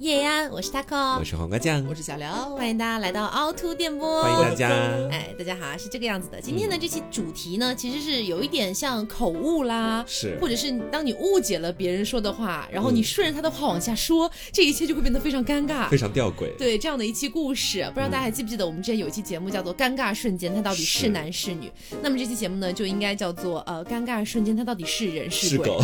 叶安，我是 taco，我是黄瓜酱，我是小刘，欢迎大家来到凹凸电波，欢迎大家。哎，大家好，是这个样子的。今天的这期主题呢，其实是有一点像口误啦，是，或者是当你误解了别人说的话，然后你顺着他的话往下说，这一切就会变得非常尴尬，非常吊诡。对，这样的一期故事，不知道大家还记不记得，我们之前有一期节目叫做《尴尬瞬间》，它到底是男是女？那么这期节目呢，就应该叫做呃，尴尬瞬间，它到底是人是鬼？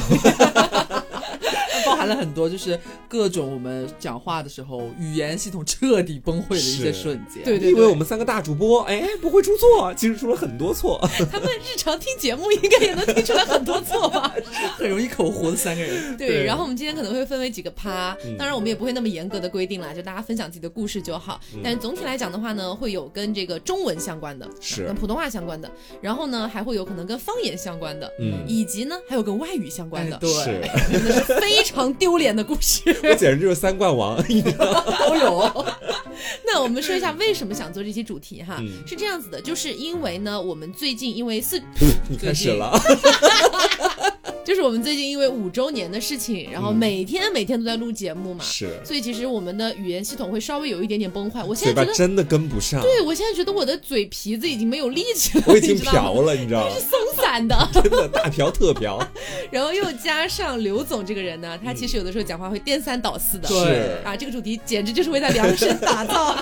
包含了很多，就是各种我们讲话的时候，语言系统彻底崩溃的一些瞬间。对对，因为我们三个大主播，哎，不会出错，其实出了很多错。他们日常听节目应该也能听出来很多错吧？很容易口活的三个人。对，然后我们今天可能会分为几个趴，当然我们也不会那么严格的规定啦，就大家分享自己的故事就好。但是总体来讲的话呢，会有跟这个中文相关的，是跟普通话相关的，然后呢还会有可能跟方言相关的，嗯，以及呢还有跟外语相关的，对，真的是非常丢脸的故事。我简直就是三冠王，都有。那我们说一下为什么想做这期主题哈？是这样子的，就是因为呢，我们最近因为四，你开始了。就是我们最近因为五周年的事情，然后每天每天都在录节目嘛，是，所以其实我们的语言系统会稍微有一点点崩坏。我现在觉得真的跟不上。对，我现在觉得我的嘴皮子已经没有力气了，我已经瓢了，你知道吗？是松散的，真的大瓢特瓢。然后又加上刘总这个人呢，他其实有的时候讲话会颠三倒四的，对啊，这个主题简直就是为他量身打造。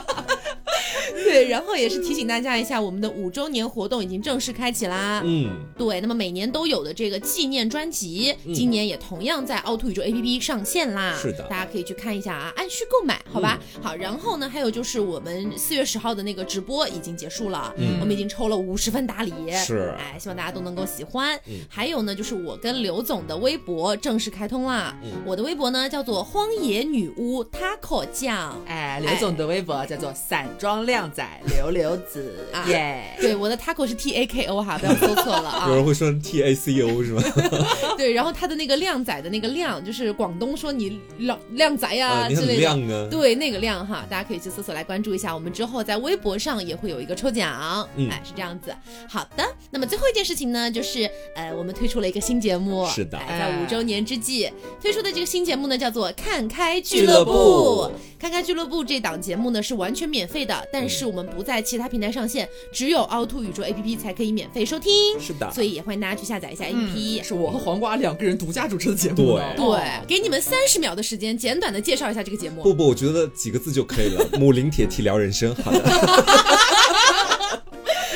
对，然后也是提醒大家一下，我们的五周年活动已经正式开启啦。嗯，对，那么每年都有的这个纪念专辑，今年也同样在凹凸宇宙 APP 上线啦。是的，大家可以去看一下啊，按需购买，好吧？好，然后呢，还有就是我们四月十号的那个直播已经结束了，嗯，我们已经抽了五十份大礼，是，哎，希望大家都能够喜欢。还有呢，就是我跟刘总的微博正式开通啦。我的微博呢叫做荒野女巫 taco 酱，哎，刘总的微博叫做散装靓仔刘刘子，耶，对，我的 taco 是 T A K O 哈，不要说错了啊。有人会说 T A C O 是吗？对，然后他的那个靓仔的那个靓，就是广东说你靓靓仔呀之类的，对，那个靓哈，大家可以去搜索来关注一下。我们之后在微博上也会有一个抽奖，哎，是这样子。好的，那么最后一件事情呢，就是呃，我们推出了一个新节目，是的，在五周年之际推出的这个新节目呢，叫做《看开俱乐部》。看开俱乐部这档节目呢是完全免费的，但是我们不在其他平台上线，只有凹凸宇宙 APP 才可以免费收听。是的，所以也欢迎大家去下载一下 APP。是我和黄瓜两个人独家主持的节目。对对，给你们三十秒的时间，简短的介绍一下这个节目。不不，我觉得几个字就可以了。母林铁蹄聊人生，好的。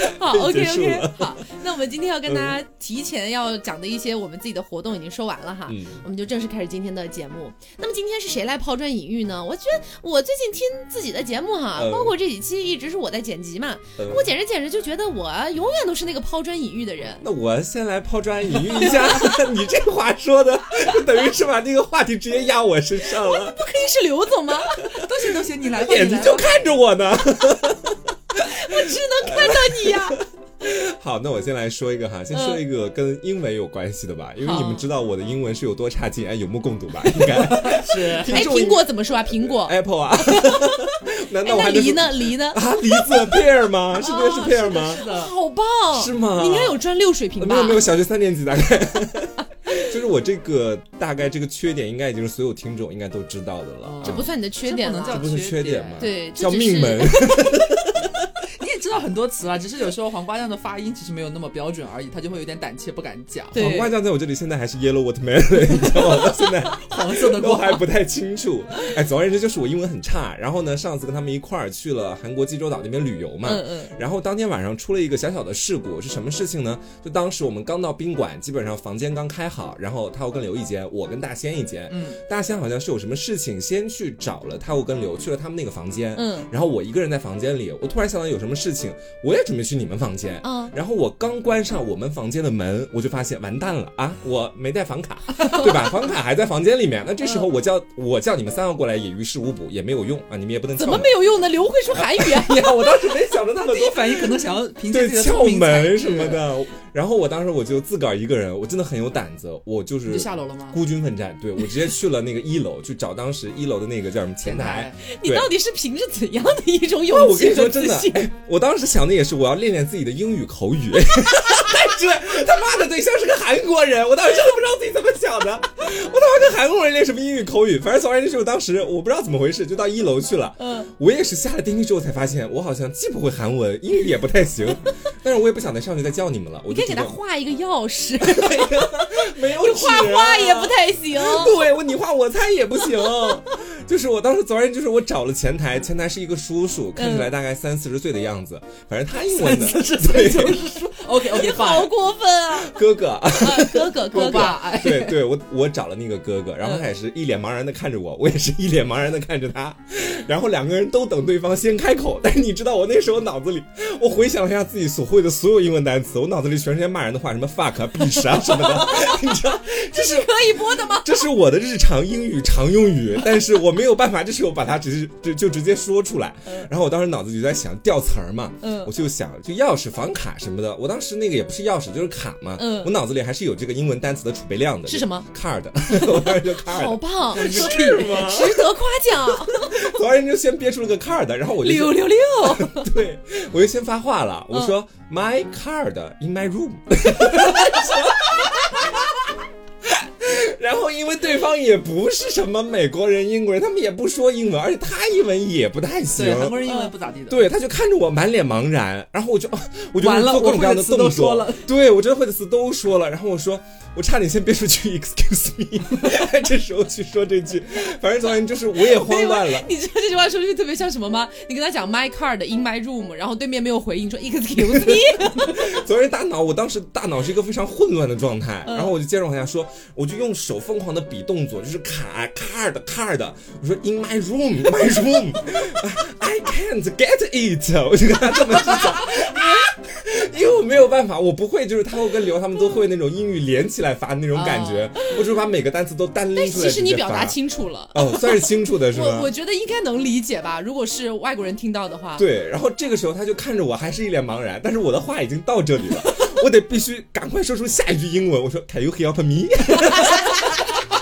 好，OK OK，好，那我们今天要跟大家提前要讲的一些我们自己的活动已经说完了哈，我们就正式开始今天的节目。那么今天是谁来抛砖引玉呢？我觉得我最近听自己的节目哈，包括这几期一直是我在剪辑嘛，我剪着剪着就觉得我永远都是那个抛砖引玉的人。那我先来抛砖引玉一下，你这话说的，等于是把那个话题直接压我身上了。不可以是刘总吗？都行都行，你来，眼睛就看着我呢。我只能看到你呀。好，那我先来说一个哈，先说一个跟英文有关系的吧，因为你们知道我的英文是有多差劲，哎，有目共睹吧？应该是。哎，苹果怎么说啊？苹果，Apple 啊。难道我还梨呢？梨呢？啊，梨子 pear 吗？是不是是 pear 吗？好棒，是吗？你应该有专六水平吧？没有没有，小学三年级大概。就是我这个大概这个缺点，应该已经是所有听众应该都知道的了。这不算你的缺点，这不是缺点吗？对，叫命门。知道很多词啊，只是有时候黄瓜酱的发音其实没有那么标准而已，他就会有点胆怯不敢讲。黄瓜酱在我这里现在还是 yellow watermelon，你知道吗？现在黄色的都还不太清楚。哎，总而言之就是我英文很差。然后呢，上次跟他们一块儿去了韩国济州岛那边旅游嘛，嗯嗯。然后当天晚上出了一个小小的事故，是什么事情呢？就当时我们刚到宾馆，基本上房间刚开好，然后他要跟刘一间，我跟大仙一间。嗯。大仙好像是有什么事情，先去找了他，我跟刘去了他们那个房间。嗯。然后我一个人在房间里，我突然想到有什么事情，我也。准备去你们房间，嗯，然后我刚关上我们房间的门，我就发现完蛋了啊！我没带房卡，对吧？房卡还在房间里面。那这时候我叫我叫你们三个过来也于事无补，也没有用啊！你们也不能怎么没有用呢？刘会说韩语啊！我当时没想着那么多，反应可能想要凭借撬门什么的。然后我当时我就自个儿一个人，我真的很有胆子，我就是下楼了吗？孤军奋战，对我直接去了那个一楼，去找当时一楼的那个叫什么前台。你到底是凭着怎样的一种勇气我跟你说真的，我当时想的也是，我要练练自己的英语口语。但是他妈的对象是个韩国人，我当时真的不知道自己怎么想的。我他妈跟韩国人练什么英语口语？反正总而言之，我当时我不知道怎么回事，就到一楼去了。嗯，我也是下了电梯之后才发现，我好像既不会韩文，英语也不太行。但是我也不想再上去再叫你们了。我可以给他画一个钥匙，没有画画也不太行。对我，你画我猜也不行。就是我当时昨天就是我找了前台，前台是一个叔叔，看起来大概三四十岁的样子。反正他英文的，三四十岁就是叔。OK OK，好过分啊！哥哥，哥哥，哥哥。对对，我我找了那个哥哥，然后他也是一脸茫然的看着我，我也是一脸茫然的看着他，然后两个人都等对方先开口。但是你知道，我那时候脑子里，我回想了一下自己所会的所有英文单词，我脑子里全是些骂人的话，什么 fuck、bitch 啊什么的。你知道这是可以播的吗？这是我的日常英语常用语，但是我没有办法，这是我把它直接就就直接说出来。然后我当时脑子就在想调词儿嘛，嗯，我就想就钥匙、房卡什么的。我当时那个也不是钥匙，就是卡嘛，嗯，我脑子里还是有这个英文单词的储备量的。是什么？card，我当时就 card，好棒，是吗？值得夸奖。昨天就先憋出了个 card，然后我就六六六，对我就先发话了，我说 my card in my room。然后，因为对方也不是什么美国人、英国人，他们也不说英文，而且他英文也不太行。对，韩国人英文不咋地的。对，他就看着我满脸茫然，然后我就，我就做各种各样的动作。对，我真的会的词都说了，然后我说。我差点先憋出去，excuse me，这时候去说这句，反正总而言之就是我也慌乱了。你知道这句话说出去特别像什么吗？你跟他讲 my card in my room，然后对面没有回应，说 excuse me。昨天大脑，我当时大脑是一个非常混乱的状态，然后我就接着往下说，我就用手疯狂的比动作，就是卡 card card，我说 in my room my room，I can't get it，我就跟他这么去讲，因为我没有办法，我不会，就是他会跟刘他们都会那种英语连起来。发那种感觉，我只是把每个单词都单拎出来。其实你表达清楚了，哦，算是清楚的是吧？我我觉得应该能理解吧，如果是外国人听到的话。对，然后这个时候他就看着我，还是一脸茫然。但是我的话已经到这里了，我得必须赶快说出下一句英文。我说：“Can you help me？”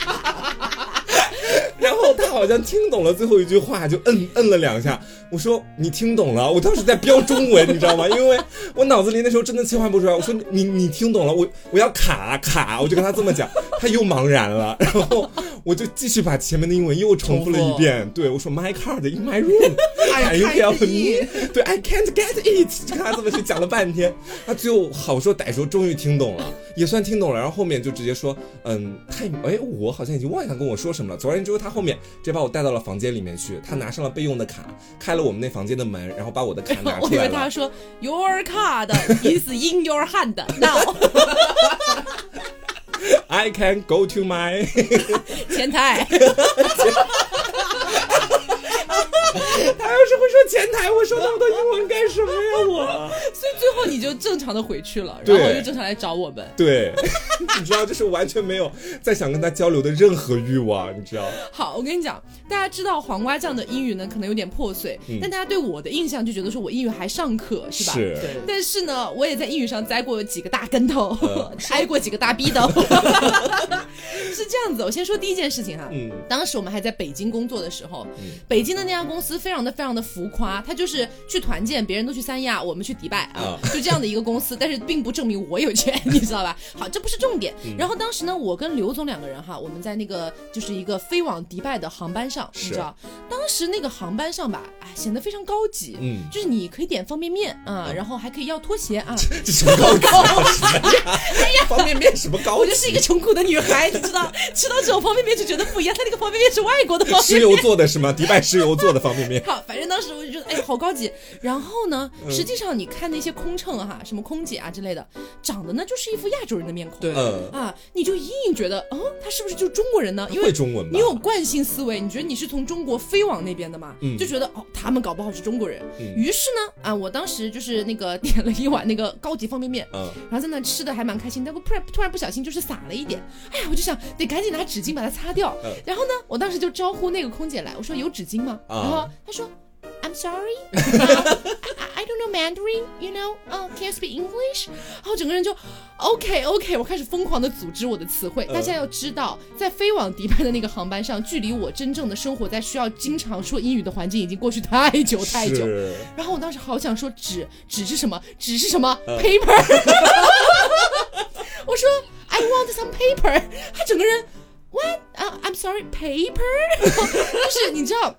好像听懂了最后一句话，就摁摁了两下。我说你听懂了，我当时在标中文，你知道吗？因为我脑子里那时候真的切换不出来。我说你你听懂了，我我要卡卡，我就跟他这么讲，他又茫然了，然后我就继续把前面的英文又重复了一遍。对我说 My card in my room, I help me。对，I can't get it。就跟他这么去讲了半天，他最后好说歹说，终于听懂了，也算听懂了。然后后面就直接说，嗯，太哎，我好像已经忘记他跟我说什么了。总而言之，他后面直接把我带到了房间里面去，他拿上了备用的卡，开。了我们那房间的门，然后把我的卡拿出来我以为他说 Your card is in your hand now. I can go to my 前台。他要是会说前台，我说那么多英文干什么呀？我，最后你就正常的回去了，然后又正常来找我们。对，你知道，就是完全没有再想跟他交流的任何欲望，你知道。好，我跟你讲，大家知道黄瓜酱的英语呢，可能有点破碎，但大家对我的印象就觉得说我英语还尚可，是吧？是。但是呢，我也在英语上栽过几个大跟头，挨过几个大逼斗。是这样子，我先说第一件事情哈。嗯。当时我们还在北京工作的时候，北京的那家公司非常的非常的浮夸，他就是去团建，别人都去三亚，我们去迪拜啊，就这样的一个公司，但是并不证明我有钱，你知道吧？好，这不是重点。然后当时呢，我跟刘总两个人哈，我们在那个就是一个飞往迪拜的航班上，你知道，当时那个航班上吧，哎，显得非常高级，嗯，就是你可以点方便面啊，然后还可以要拖鞋啊，这什么高高？哎呀，方便面什么高？我就是一个穷苦的女孩，你知道，吃到这种方便面就觉得不一样，他那个方便面是外国的方便面，石油做的是吗？迪拜石油做的方便面。好，反正当时我就觉得，哎，好高级。然后呢，实际上你看那些空乘哈，什么空姐啊之类的，长得呢就是一副亚洲人的面孔。对，啊，你就隐隐觉得，哦，他是不是就是中国人呢？因为中文，你有惯性思维，你觉得你是从中国飞往那边的嘛？嗯，就觉得哦，他们搞不好是中国人。于是呢，啊，我当时就是那个点了一碗那个高级方便面，嗯，然后在那吃的还蛮开心，但我突然突然不小心就是洒了一点，哎呀，我就想得赶紧拿纸巾把它擦掉。然后呢，我当时就招呼那个空姐来，我说有纸巾吗？然后她说。Sorry, I don't know Mandarin. You know, uh, can you speak English? 然后整个人就 OK OK，我开始疯狂的组织我的词汇。大家要知道，在飞往迪拜的那个航班上，距离我真正的生活在需要经常说英语的环境已经过去太久太久。然后我当时好想说纸，纸是什么？纸是什么？Paper。我说 I want some paper，他整个人 What？啊，I'm sorry，paper，就是你知道。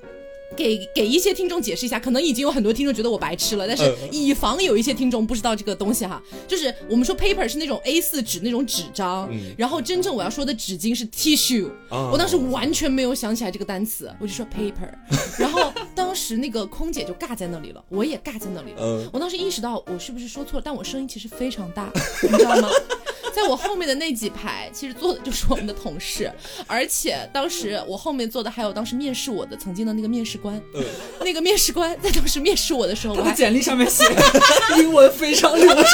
给给一些听众解释一下，可能已经有很多听众觉得我白痴了，但是以防有一些听众不知道这个东西哈，就是我们说 paper 是那种 A 四纸那种纸张，然后真正我要说的纸巾是 tissue，我当时完全没有想起来这个单词，我就说 paper，然后当时那个空姐就尬在那里了，我也尬在那里了，我当时意识到我是不是说错了，但我声音其实非常大，你知道吗？在我后面的那几排，其实坐的就是我们的同事，而且当时我后面坐的还有当时面试我的曾经的那个面试官。那个面试官在当时面试我的时候，我的简历上面写英文非常流畅，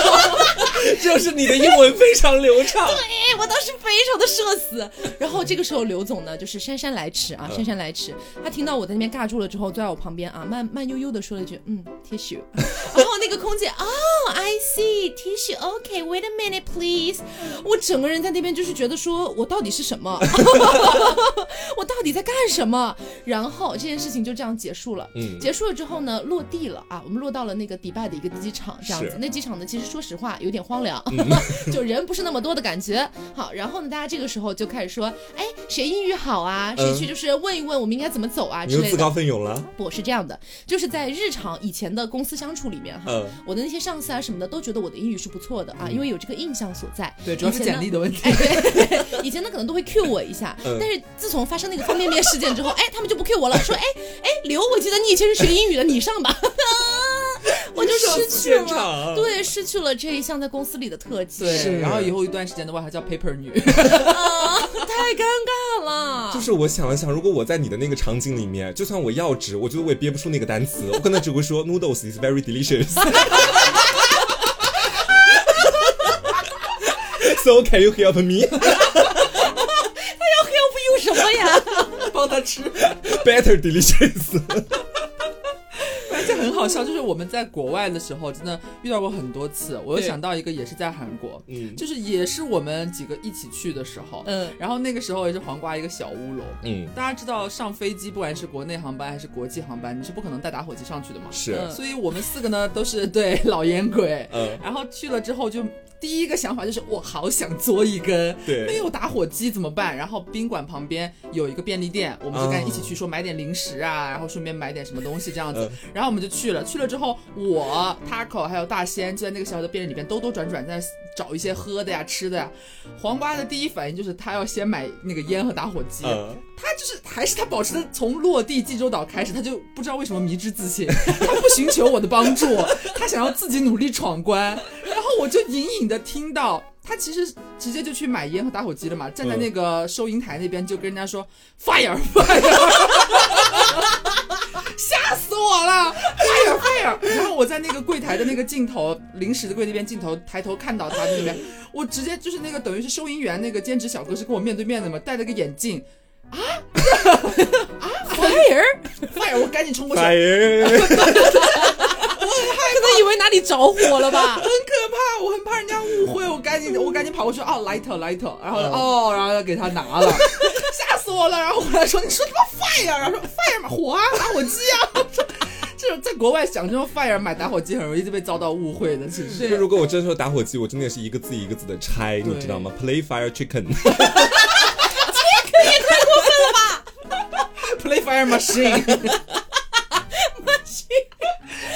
就是你的英文非常流畅。对我当时非常的社死。然后这个时候刘总呢，就是姗姗来迟啊，姗姗来迟。他听到我在那边尬住了之后，坐在我旁边啊，慢慢悠悠的说了一句：“嗯，tissue。”然后那个空姐哦，I see tissue，OK，wait a minute please。我整个人在那边就是觉得说我到底是什么？我到底在干什么？然后这件事情就这样结束了。嗯，结束了之后呢，落地了啊，我们落到了那个迪拜的一个机场，这样子。那机场呢，其实说实话有点荒凉，就人不是那么多的感觉。好，然后呢，大家这个时候就开始说，哎，谁英语好啊？谁去就是问一问我们应该怎么走啊之类的。自告奋勇了？不是这样的，就是在日常以前的公司相处里面哈，我的那些上司啊什么的都觉得我的英语是不错的啊，因为有这个印象所在。对，主要是简历的问题。对，以前呢可能都会 Q 我一下，但是自从发生那个方便面事件之后，哎，他们就不 Q 我了，说，哎哎，刘，我记得你以前是学英语的，你上吧。我就失去了，对，失去了这一项在公司里的特技。对，然后以后一段时间的话，还叫 paper 女，太尴尬了。就是我想了想，如果我在你的那个场景里面，就算我要纸，我觉得我也憋不出那个单词，我可能只会说 noodles is very delicious。So can you help me？他要 help you 什么呀？帮他吃 better delicious。很好笑，就是我们在国外的时候，真的遇到过很多次。我又想到一个，也是在韩国，嗯，就是也是我们几个一起去的时候，嗯，然后那个时候也是黄瓜一个小乌龙，嗯，大家知道上飞机，不管是国内航班还是国际航班，你是不可能带打火机上去的嘛，是，所以我们四个呢都是对老烟鬼，嗯，然后去了之后就。第一个想法就是我好想嘬一根，对，没有打火机怎么办？然后宾馆旁边有一个便利店，我们就赶紧一起去说买点零食啊，然后顺便买点什么东西这样子。然后我们就去了，去了之后，我 Taco 还有大仙就在那个小小的便利里边兜兜转转，在找一些喝的呀、吃的呀。黄瓜的第一反应就是他要先买那个烟和打火机，他就是还是他保持的从落地济州岛开始，他就不知道为什么迷之自信，他不寻求我的帮助，他想要自己努力闯关。然后我就隐隐的听到他其实直接就去买烟和打火机了嘛，站在那个收银台那边就跟人家说 fire fire，吓死我了！fire fire。然后我在那个柜台的那个镜头，零食的柜那边镜头抬头看到他那边，我直接就是那个等于是收银员那个兼职小哥是跟我面对面的嘛，戴了个眼镜。啊？啊？fire fire，我赶紧冲过去。可能以为哪里着火了吧，很可怕，我很怕人家误会，我赶紧我赶紧跑过去，哦，lighter lighter，然后哦，然后要给他拿了，吓死我了，然后回来说你说什么 fire，然后说 fire 嘛火啊，打火机啊，这种在国外想这种 fire 买打火机很容易就被遭到误会的，其实。如果我真说打火机，我真的是一个字一个字的拆，你知道吗？Play fire chicken，这也太过分了吧？Play fire machine。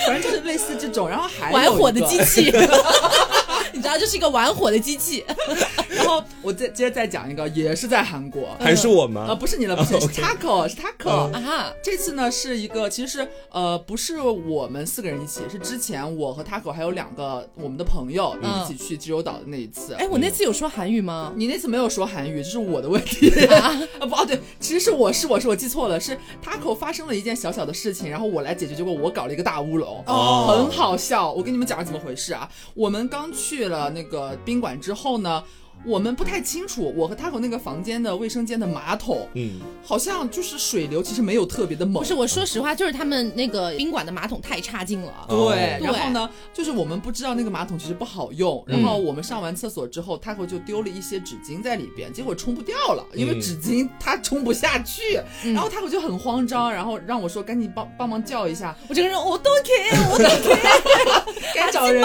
反正就是类似这种，然后还玩火的机器，你知道，就是一个玩火的机器。然后 我再接着再讲一个，也是在韩国，还是我吗？呃，不是你了，不是，是 Taco，是 Taco 啊。这次呢是一个，其实是呃，不是我们四个人一起，是之前我和 Taco 还有两个我们的朋友一起去济州岛的那一次。哎，我那次有说韩语吗？你那次没有说韩语，这是我的问题啊！不哦，对，其实是我是我是我记错了，是 Taco 发生了一件小小的事情，然后我来解决，结果我搞了一个大乌龙。哦，很好笑。我跟你们讲怎么回事啊？我们刚去了那个宾馆之后呢。我们不太清楚，我和他口那个房间的卫生间的马桶，嗯，好像就是水流其实没有特别的猛。不是，我说实话，就是他们那个宾馆的马桶太差劲了。对，然后呢，就是我们不知道那个马桶其实不好用。然后我们上完厕所之后，他口就丢了一些纸巾在里边，结果冲不掉了，因为纸巾它冲不下去。然后他口就很慌张，然后让我说赶紧帮帮忙叫一下。我这个人我都可以，我都可以，该 找人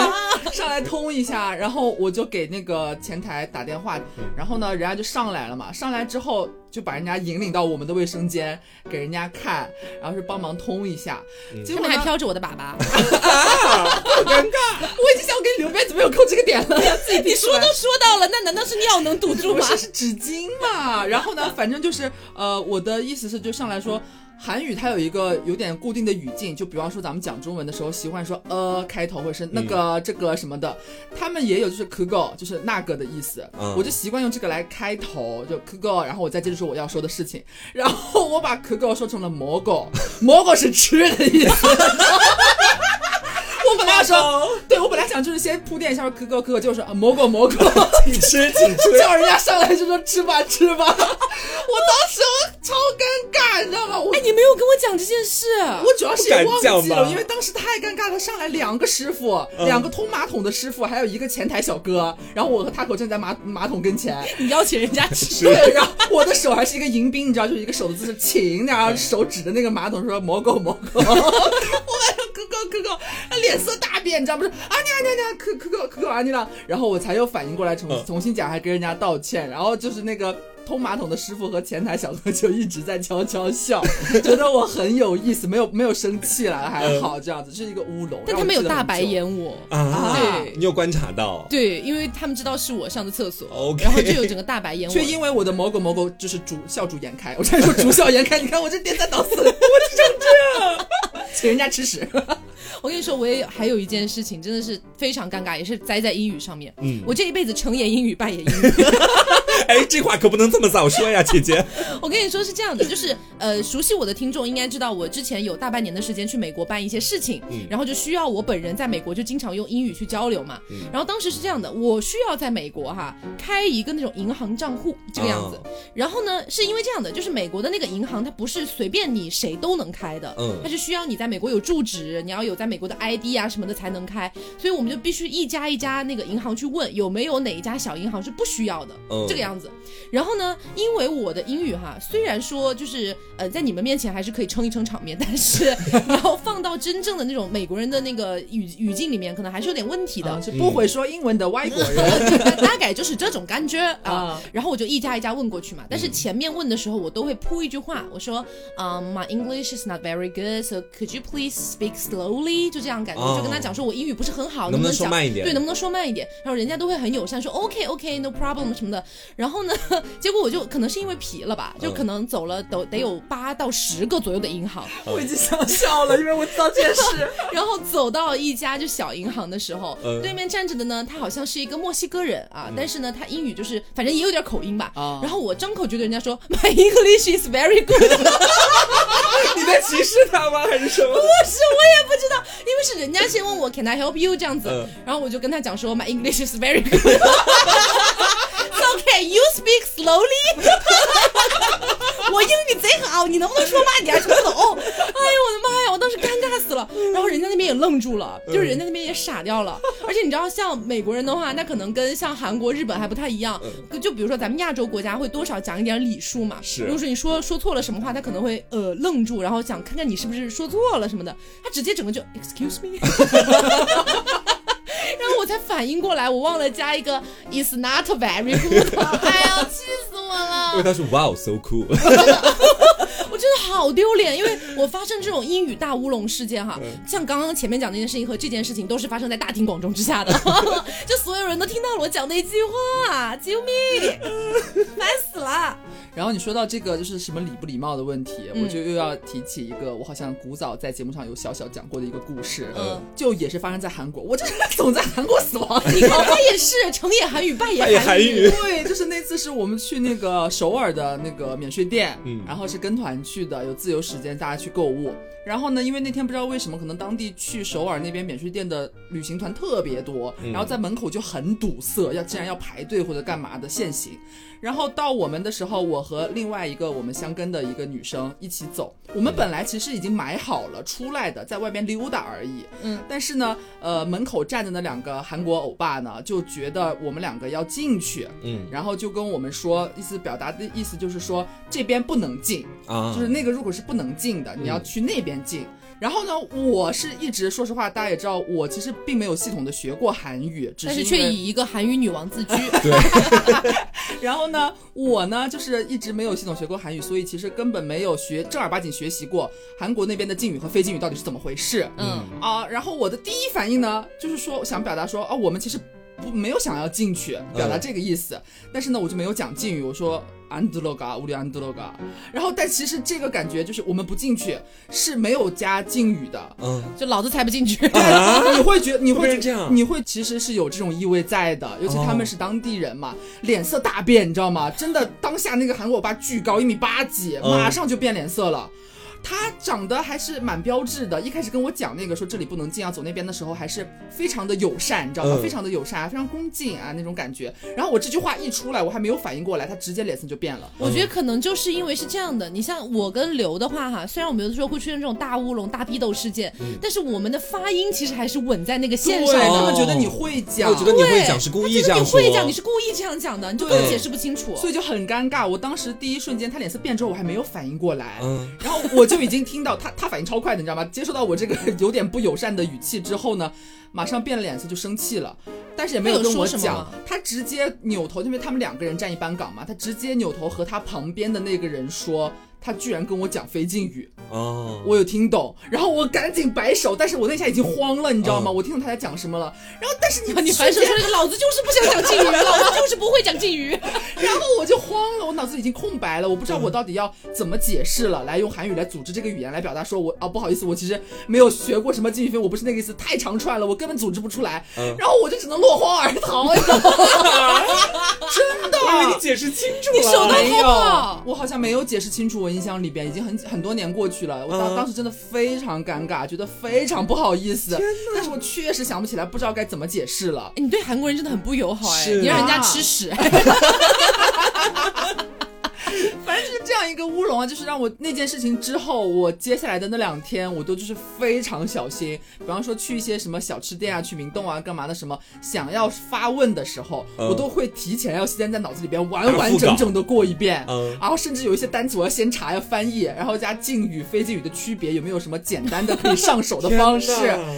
上来通一下。然后我就给那个前台打。打电话，然后呢，人家就上来了嘛，上来之后就把人家引领到我们的卫生间给人家看，然后是帮忙通一下，结果还飘着我的粑粑，好尴尬！我已经想给你留面子，没有扣这个点了，自己你说都说到了，那难道是尿能堵住吗？是纸巾嘛？然后呢，反正就是呃，我的意思是就上来说。韩语它有一个有点固定的语境，就比方说咱们讲中文的时候，习惯说呃开头或者是那个这个什么的，他们也有就是可 go 就是那个的意思，我就习惯用这个来开头，就可 go，然后我再接着说我要说的事情，然后我把可 go 说成了蘑菇，蘑菇是吃的意思。我本来要说，对我本来想就是先铺垫一下，可可可可，就是啊，蘑菇蘑菇，请吃请吃，叫人家上来就说吃吧吃吧。我当时超尴尬，你知道吗？哎，你没有跟我讲这件事，我主要是也忘记了，因为当时太尴尬了。上来两个师傅，两个通马桶的师傅，还有一个前台小哥，然后我和他口站在马马桶跟前，你邀请人家吃，对，然后我的手还是一个迎宾，你知道，就是一个手的姿势，请，然后手指着那个马桶说蘑菇蘑菇。哥哥哥他，脸色大变，你知道不是？啊你啊你啊可可可可可啊你了，然后我才又反应过来，重重新讲，还跟人家道歉，然后就是那个通马桶的师傅和前台小哥就一直在悄悄笑，觉得我很有意思，没有没有生气了，还好这样子，是一个乌龙。但他们有大白眼我。啊，对，你有观察到？对，因为他们知道是我上的厕所，OK，然后就有整个大白眼我，却因为我的某狗某狗就是主笑逐颜开，我才说主笑颜开，你看我这颠三倒四，我就成这样，请人家吃屎。我跟你说，我也还有一件事情，真的是非常尴尬，也是栽在英语上面。嗯，我这一辈子成也英语，败也英语。哎，这话可不能这么早说呀，姐姐。我跟你说是这样的，就是呃，熟悉我的听众应该知道，我之前有大半年的时间去美国办一些事情，嗯然后就需要我本人在美国就经常用英语去交流嘛。然后当时是这样的，我需要在美国哈开一个那种银行账户这个样子。然后呢，是因为这样的，就是美国的那个银行它不是随便你谁都能开的，嗯，它是需要你在美国有住址，你要有在美国的 ID 啊什么的才能开。所以我们就必须一家一家那个银行去问有没有哪一家小银行是不需要的，这个样子。然后呢，因为我的英语哈，虽然说就是呃，在你们面前还是可以撑一撑场面，但是 然后放到真正的那种美国人的那个语语境里面，可能还是有点问题的，是不会说英文的外国人，大概就是这种感觉 啊。然后我就一家一家问过去嘛，但是前面问的时候，我都会铺一句话，我说，嗯，My English is not very good, so could you please speak slowly？就这样感觉，就跟他讲说我英语不是很好，能不能说慢一点？对，能不能说慢一点？然后人家都会很友善，说 OK OK，no problem 什么的。然后呢？结果我就可能是因为皮了吧，就可能走了都得有八到十个左右的银行，我已经想笑了，因为我知道这件事。然后走到一家就小银行的时候，对面站着的呢，他好像是一个墨西哥人啊，但是呢，他英语就是反正也有点口音吧。然后我张口就对人家说，My English is very good。你在歧视他吗？还是什么？不是，我也不知道，因为是人家先问我 Can I help you 这样子，然后我就跟他讲说 My English is very good，So can you speak slowly。我英语贼好，你能不能说慢点？什么走？哎呦我的妈呀！我当时尴尬死了。然后人家那边也愣住了，就是人家那边也傻掉了。而且你知道，像美国人的话，那可能跟像韩国、日本还不太一样。就比如说咱们亚洲国家会多少讲一点礼数嘛。是。如果说你说说错了什么话，他可能会呃愣住，然后想看看你是不是说错了什么的。他直接整个就 excuse me。然后我才反应过来，我忘了加一个 is not very good，哎呀，气死我了！因为他是 wow so cool，我真的好丢脸，因为我发生这种英语大乌龙事件哈，像刚刚前面讲那件事情和这件事情都是发生在大庭广众之下的，就所有人都听到了我讲那句话，救命，烦死了。然后你说到这个就是什么礼不礼貌的问题，我就又要提起一个我好像古早在节目上有小小讲过的一个故事，嗯，就也是发生在韩国，我就是总在韩国死亡，你刚刚也是成也韩语，败也韩语，对，就是那次是我们去那个首尔的那个免税店，嗯，然后是跟团去去的，有自由时间大家去购物。然后呢，因为那天不知道为什么，可能当地去首尔那边免税店的旅行团特别多，然后在门口就很堵塞，要竟然要排队或者干嘛的限行。然后到我们的时候，我和另外一个我们相跟的一个女生一起走。我们本来其实已经买好了出来的，在外边溜达而已。嗯，但是呢，呃，门口站着那两个韩国欧巴呢，就觉得我们两个要进去。嗯，然后就跟我们说，意思表达的意思就是说这边不能进啊，就是那个入口是不能进的，你要去那边进。然后呢，我是一直说实话，大家也知道，我其实并没有系统的学过韩语，只是却以一个韩语女王自居。对。然后呢，我呢就是一直没有系统学过韩语，所以其实根本没有学正儿八经学习过韩国那边的敬语和非敬语到底是怎么回事。嗯啊，然后我的第一反应呢，就是说想表达说，哦，我们其实。不没有想要进去表达这个意思，但是呢，我就没有讲敬语，我说安德罗嘎，乌里安德罗嘎。然后，但其实这个感觉就是我们不进去是没有加敬语的，嗯，就老子才不进去。你会觉得你会这样，你会其实是有这种意味在的，尤其他们是当地人嘛，脸色大变，你知道吗？真的，当下那个韩国欧巴巨高，一米八几，马上就变脸色了。他长得还是蛮标致的，一开始跟我讲那个说这里不能进，啊走那边的时候，还是非常的友善，你知道吗？非常的友善，非常恭敬啊那种感觉。然后我这句话一出来，我还没有反应过来，他直接脸色就变了。我觉得可能就是因为是这样的，你像我跟刘的话哈，虽然我们有的时候会出现这种大乌龙、大逼斗事件，但是我们的发音其实还是稳在那个线上。他们觉得你会讲，我觉得你会讲是故意这样说。你会讲，你是故意这样讲的，你就解释不清楚，所以就很尴尬。我当时第一瞬间他脸色变之后，我还没有反应过来，然后我就已经听到他。他反应超快的，你知道吗？接受到我这个 有点不友善的语气之后呢，马上变了脸色，就生气了，但是也没有跟我讲，他直接扭头，因为他们两个人站一班岗嘛，他直接扭头和他旁边的那个人说。他居然跟我讲非敬语。哦，我有听懂，然后我赶紧摆手，但是我那下已经慌了，你知道吗？我听懂他在讲什么了，然后但是你你摆手说那个老子就是不想讲敬语，老子就是不会讲敬语，然后我就慌了，我脑子已经空白了，我不知道我到底要怎么解释了，来用韩语来组织这个语言来表达，说我啊不好意思，我其实没有学过什么敬语分，我不是那个意思，太长串了，我根本组织不出来，然后我就只能落荒而逃，真的，因为你解释清楚了，你手都好。我好像没有解释清楚，我印象里边已经很。很多年过去了，我当当时真的非常尴尬，觉得非常不好意思。但是我确实想不起来，不知道该怎么解释了。你对韩国人真的很不友好哎，你让人家吃屎。反正就是这样一个乌龙啊，就是让我那件事情之后，我接下来的那两天，我都就是非常小心。比方说去一些什么小吃店啊，去明洞啊，干嘛的什么，想要发问的时候，我都会提前要先在脑子里边完完整整的过一遍。然后甚至有一些单词我要先查要翻译，然后加敬语非敬语的区别有没有什么简单的可以上手的方式，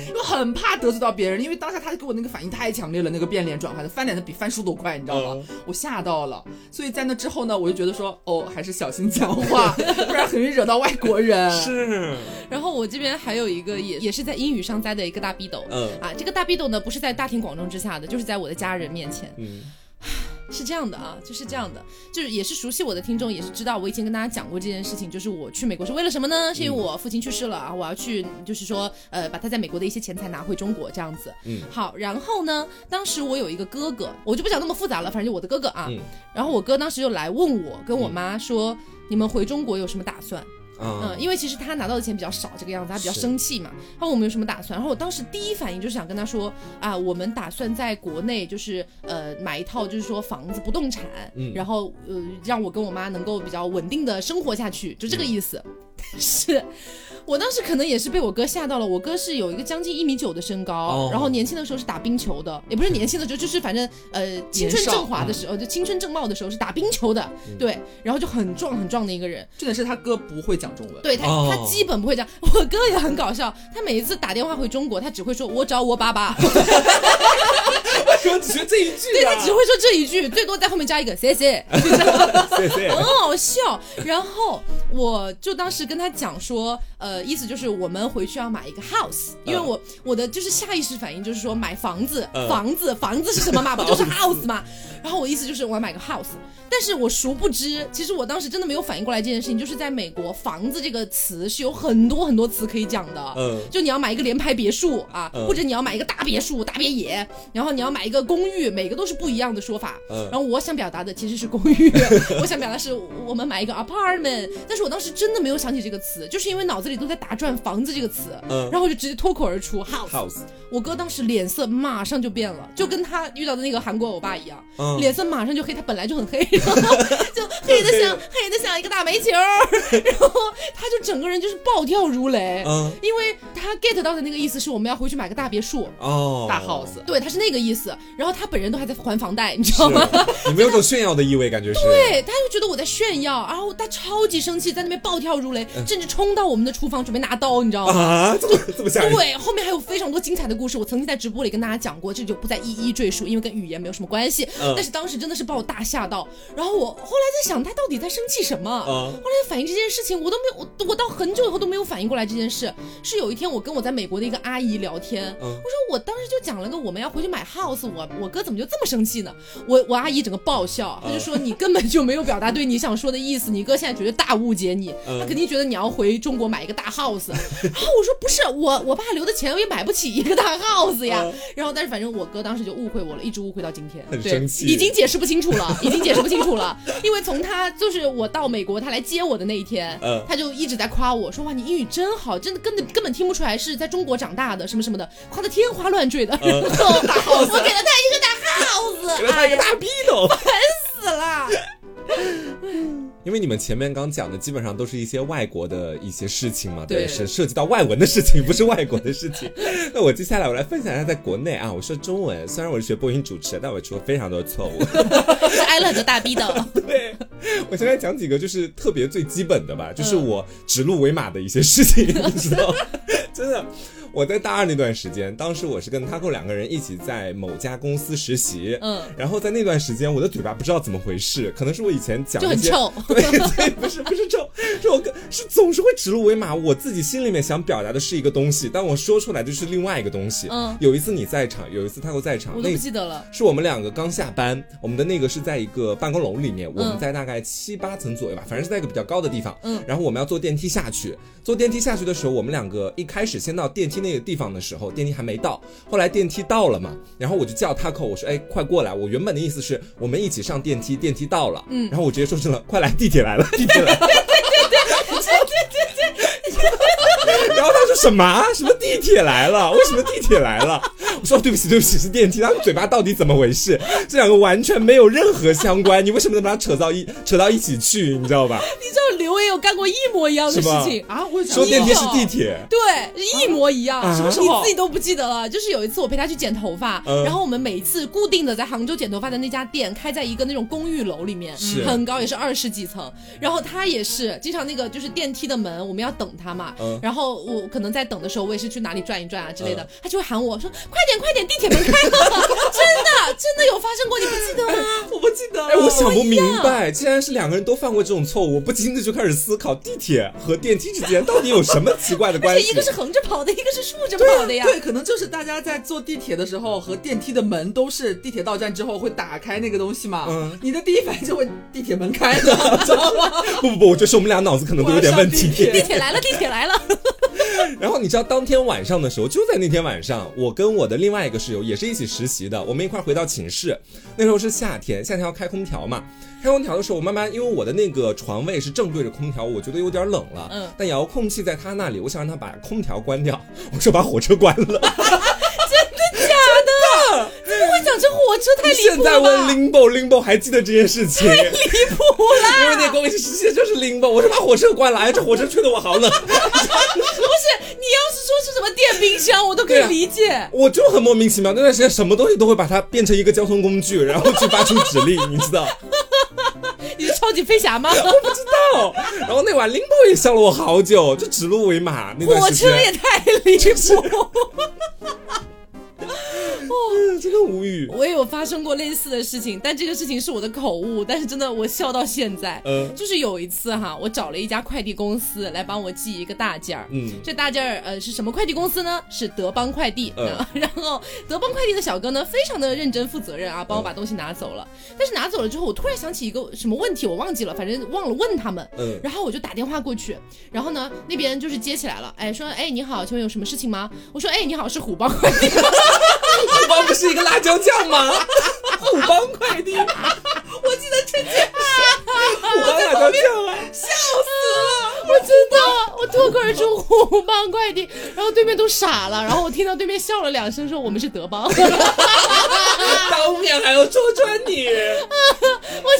因为很怕得罪到别人，因为当下他给我那个反应太强烈了，那个变脸转换的翻脸的比翻书都快，你知道吗？我吓到了。所以在那之后呢，我就觉得说。哦，还是小心讲话，不然很容易惹到外国人。是。然后我这边还有一个，也也是在英语上栽的一个大逼斗。嗯。啊，这个大逼斗呢，不是在大庭广众之下的，就是在我的家人面前。嗯。是这样的啊，就是这样的，就是也是熟悉我的听众也是知道，我以前跟大家讲过这件事情，就是我去美国是为了什么呢？是因为我父亲去世了啊，我要去，就是说，呃，把他在美国的一些钱财拿回中国这样子。嗯。好，然后呢，当时我有一个哥哥，我就不讲那么复杂了，反正就我的哥哥啊。嗯。然后我哥当时就来问我，跟我妈说，你们回中国有什么打算？嗯，因为其实他拿到的钱比较少，这个样子他比较生气嘛。他问我们有什么打算，然后我当时第一反应就是想跟他说啊，我们打算在国内就是呃买一套就是说房子不动产，然后呃让我跟我妈能够比较稳定的生活下去，就这个意思。是。我当时可能也是被我哥吓到了。我哥是有一个将近一米九的身高，然后年轻的时候是打冰球的，也不是年轻的时候，就是反正呃青春正华的时候，就青春正茂的时候是打冰球的，对，然后就很壮很壮的一个人。重点是他哥不会讲中文，对他他基本不会讲。我哥也很搞笑，他每一次打电话回中国，他只会说我找我爸爸。为什么只说这一句？对他只会说这一句，最多在后面加一个谢谢，谢谢，很好笑。然后我就当时跟他讲说，呃，意思就是我们回去要买一个 house，因为我我的就是下意识反应就是说买房子，房子，房子是什么嘛？不就是 house 嘛？然后我意思就是我要买个 house，但是我殊不知，其实我当时真的没有反应过来这件事情，就是在美国，房子这个词是有很多很多词可以讲的，嗯，就你要买一个联排别墅啊，或者你要买一个大别墅、大别野，然后你要买一个公寓，每个都是不一样的说法，嗯，然后我想表达的其实是公寓，我想表达是我们买一个 apartment，但是我当时真的没有想起这个词，就是因为脑子里都在打转房子这个词，嗯，然后我就直接脱口而出 house。house，我哥当时脸色马上就变了，就跟他遇到的那个韩国欧巴一样，嗯。脸色马上就黑，他本来就很黑，就黑的像黑的像一个大煤球，然后他就整个人就是暴跳如雷，嗯，因为他 get 到的那个意思是我们要回去买个大别墅。哦，大 house，对，他是那个意思，然后他本人都还在还房贷，你知道吗？你没有种炫耀的意味？感觉是，对，他就觉得我在炫耀，然后他超级生气，在那边暴跳如雷，甚至冲到我们的厨房准备拿刀，你知道吗？啊，这么这么吓人？对，后面还有非常多精彩的故事，我曾经在直播里跟大家讲过，这就不再一一赘述，因为跟语言没有什么关系。但是当时真的是把我大吓到，然后我后来在想，他到底在生气什么？后来反应这件事情，我都没有，我我到很久以后都没有反应过来这件事。是有一天我跟我在美国的一个阿姨聊天，我说我当时就讲了个我们要回去买 house，我我哥怎么就这么生气呢？我我阿姨整个爆笑，她就说你根本就没有表达对你想说的意思，你哥现在绝对大误解你，他肯定觉得你要回中国买一个大 house。然后我说不是，我我爸留的钱我也买不起一个大 house 呀。然后但是反正我哥当时就误会我了，一直误会到今天，很生气，已经解释不清楚了，已经解释不清楚了。因为从他就是我到美国他来接我的那一天，他就一直在夸我说哇你英语真好，真的根本根本听不出来是在中国长大的什么什么的，夸的天花乱坠的。然后 我给了他一个大 house，给了他一个大逼斗，烦死了。因为你们前面刚讲的基本上都是一些外国的一些事情嘛，对，是涉及到外文的事情，不是外国的事情。那我接下来我来分享一下在国内啊，我说中文，虽然我是学播音主持，但我出了非常多的错误，是挨了很多大逼的。对，我先来讲几个就是特别最基本的吧，就是我指鹿为马的一些事情，你知道，真的。我在大二那段时间，当时我是跟 Taco 两个人一起在某家公司实习，嗯，然后在那段时间，我的嘴巴不知道怎么回事，可能是我以前讲就很臭，对对，不是不是臭，是我是总是会指鹿为马，我自己心里面想表达的是一个东西，但我说出来就是另外一个东西。嗯，有一次你在场，有一次 Taco 在场，我都不记得了，是我们两个刚下班，我们的那个是在一个办公楼里面，我们在大概七八层左右吧，反正是在一个比较高的地方，嗯，然后我们要坐电梯下去，坐电梯下去的时候，我们两个一开始先到电梯那个地方的时候。电梯还没到，后来电梯到了嘛，然后我就叫他口，我说哎，快过来！我原本的意思是我们一起上电梯，电梯到了，嗯，然后我直接说成了快来，地铁来了，地铁来了。然后他说什么？什么地铁来了？为什么地铁来了？我说对不起，对不起，是电梯。他嘴巴到底怎么回事？这两个完全没有任何相关，你为什么能把它扯到一扯到一起去？你知道吧？你知道刘也有干过一模一样的事情啊？我说电梯是地铁，对，一模一样。什么时候？你自己都不记得了。就是有一次我陪他去剪头发，然后我们每一次固定的在杭州剪头发的那家店开在一个那种公寓楼里面，很高，也是二十几层。然后他也是经常那个就是电梯的门，我们要等他嘛。然后我可能在等的时候，我也是去哪里转一转啊之类的，他就会喊我说：“快点，快点，地铁门开了！” 真的，真的有发生过，你不记得吗？我不记得。哎，我想不明白，既然是两个人都犯过这种错误，我不禁的就开始思考地铁和电梯之间到底有什么奇怪的关系？一个是横着跑的，一个是竖着跑的呀。对，可能就是大家在坐地铁的时候和电梯的门都是地铁到站之后会打开那个东西嘛。嗯。你的第一反应就会地铁门开了，知道吗？不不不，我觉得是我们俩脑子可能都有点问题。地铁来了，地铁来了。然后你知道当天晚上的时候，就在那天晚上，我跟我的另外一个室友也是一起实习的，我们一块回到寝室。那时候是夏天，夏天要开空调嘛。开空调的时候，我慢慢因为我的那个床位是正对着空调，我觉得有点冷了。嗯。但遥控器在他那里，我想让他把空调关掉。我说把火车关了。真的假的？怎么会讲成火车？太离谱了。现在问 Limbo，Limbo 还记得这件事情？太离谱了。因为那公司实习就是 Limbo，我说把火车关了。哎，这火车吹得我好冷。不是，你要是说是什么电冰箱，我都可以理解。我就很莫名其妙，那段时间什么东西都会把它变成一个交通工具，然后去发出指令，你知道？你是超级飞侠吗？我不知道。然后那晚 Limbo 也笑了我好久，就指鹿为马。那火车也太离谱。哇，真的无语。我也有发生过类似的事情，但这个事情是我的口误，但是真的我笑到现在。嗯，就是有一次哈，我找了一家快递公司来帮我寄一个大件儿。嗯，这大件儿呃是什么快递公司呢？是德邦快递。嗯，然后德邦快递的小哥呢，非常的认真负责任啊，帮我把东西拿走了。但是拿走了之后，我突然想起一个什么问题，我忘记了，反正忘了问他们。嗯，然后我就打电话过去，然后呢那边就是接起来了，哎说哎你好，请问有什么事情吗？我说哎你好是虎邦快递。虎邦不是一个辣椒酱吗？虎邦快递，我记得这件虎邦辣椒酱啊，笑死了！我真的，我脱口而出虎帮快递，然后对面都傻了，然后我听到对面笑了两声，说我们是德邦，当面还要戳穿你，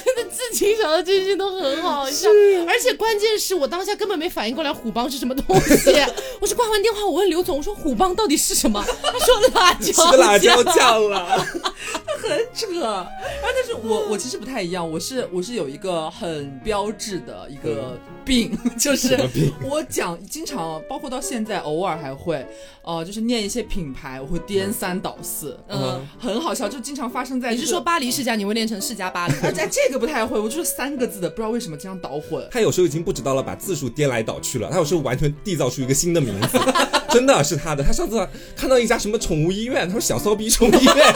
觉得至今想到这些都很好笑，而且关键是我当下根本没反应过来虎帮是什么东西。我是挂完电话，我问刘总，我说虎帮到底是什么？他说辣椒，是辣椒酱了，很扯。然后但是我我其实不太一样，我是我是有一个很标志的一个病，就是 我讲经常，包括到现在偶尔还会，呃，就是念一些品牌，我会颠三倒四，嗯，很好笑，就经常发生在你是说巴黎世家，你会念成世家巴黎？而且这个不太会，我就是三个字的，不知道为什么经常捣混。他有时候已经不知道了，把字数颠来倒去了，他有时候完全缔造出一个新的名字，真的是他的。他上次看到一家什么宠物医院，他说小骚逼宠物医院。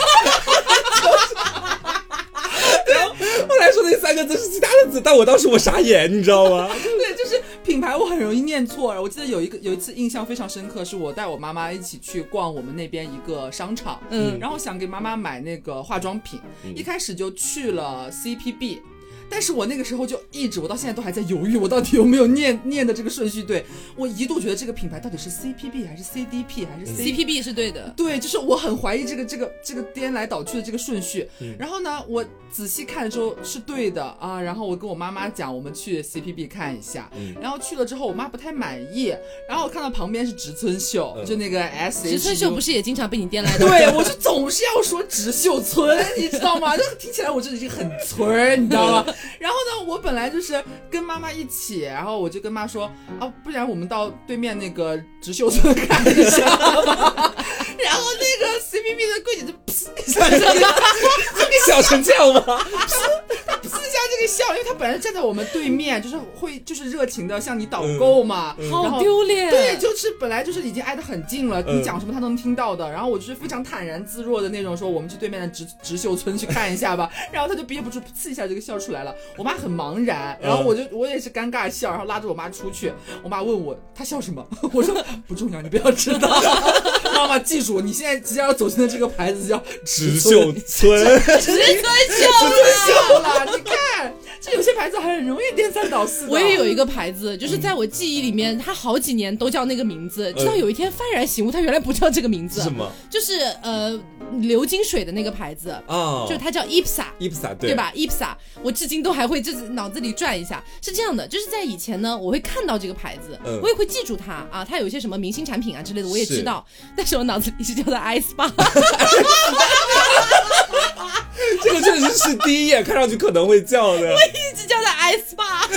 后来说那三个字是其他的字，但我当时我傻眼，你知道吗？品牌我很容易念错。我记得有一个有一次印象非常深刻，是我带我妈妈一起去逛我们那边一个商场，嗯，然后想给妈妈买那个化妆品，一开始就去了 CPB。但是我那个时候就一直，我到现在都还在犹豫，我到底有没有念念的这个顺序对？我一度觉得这个品牌到底是 CPB 还是 CDP 还是 CPB 是对的？对，就是我很怀疑这个这个这个颠来倒去的这个顺序。然后呢，我仔细看的时候是对的啊。然后我跟我妈妈讲，我们去 CPB 看一下。然后去了之后，我妈不太满意。然后我看到旁边是植村秀，就那个 S。植村秀不是也经常被你颠来？倒对，我就总是要说植秀村，你知道吗？就听起来我就已经很村，你知道吗？然后呢，我本来就是跟妈妈一起，然后我就跟妈说啊，不然我们到对面那个植秀村看一下。然后那个 C P B 的柜姐就噗一下，笑成这样吗？这个笑，因为他本来站在我们对面，就是会就是热情的向你导购嘛。好丢脸。对，就是本来就是已经挨得很近了，你讲什么他都能听到的。然后我就是非常坦然自若的那种说，我们去对面的植植秀村去看一下吧。然后他就憋不住噗一下这个笑出来了。我妈很茫然，然后我就我也是尴尬笑，然后拉着我妈出去。我妈问我她笑什么，我说不重要，你不要知道。妈妈记住，你现在即将要走进的这个牌子叫植秀村，植村 秀了。你看，这有些牌子很容易颠三倒四。我也有一个牌子，就是在我记忆里面，它好几年都叫那个名字，直到有一天幡然醒悟，它原来不叫这个名字。什么？就是呃，流金水的那个牌子啊，就是它叫 Ipsa，Ipsa 对吧？Ipsa，我至今都还会就是脑子里转一下。是这样的，就是在以前呢，我会看到这个牌子，我也会记住它啊，它有一些什么明星产品啊之类的，我也知道。但是我脑子里是叫它 S 八，这个确实是第一眼看上去可能会叫的。我一直叫它 S 八。